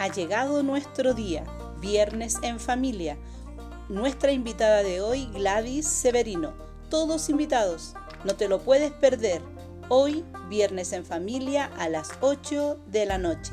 ha llegado nuestro día, viernes en familia. Nuestra invitada de hoy, Gladys Severino. Todos invitados, no te lo puedes perder. Hoy, viernes en familia, a las 8 de la noche.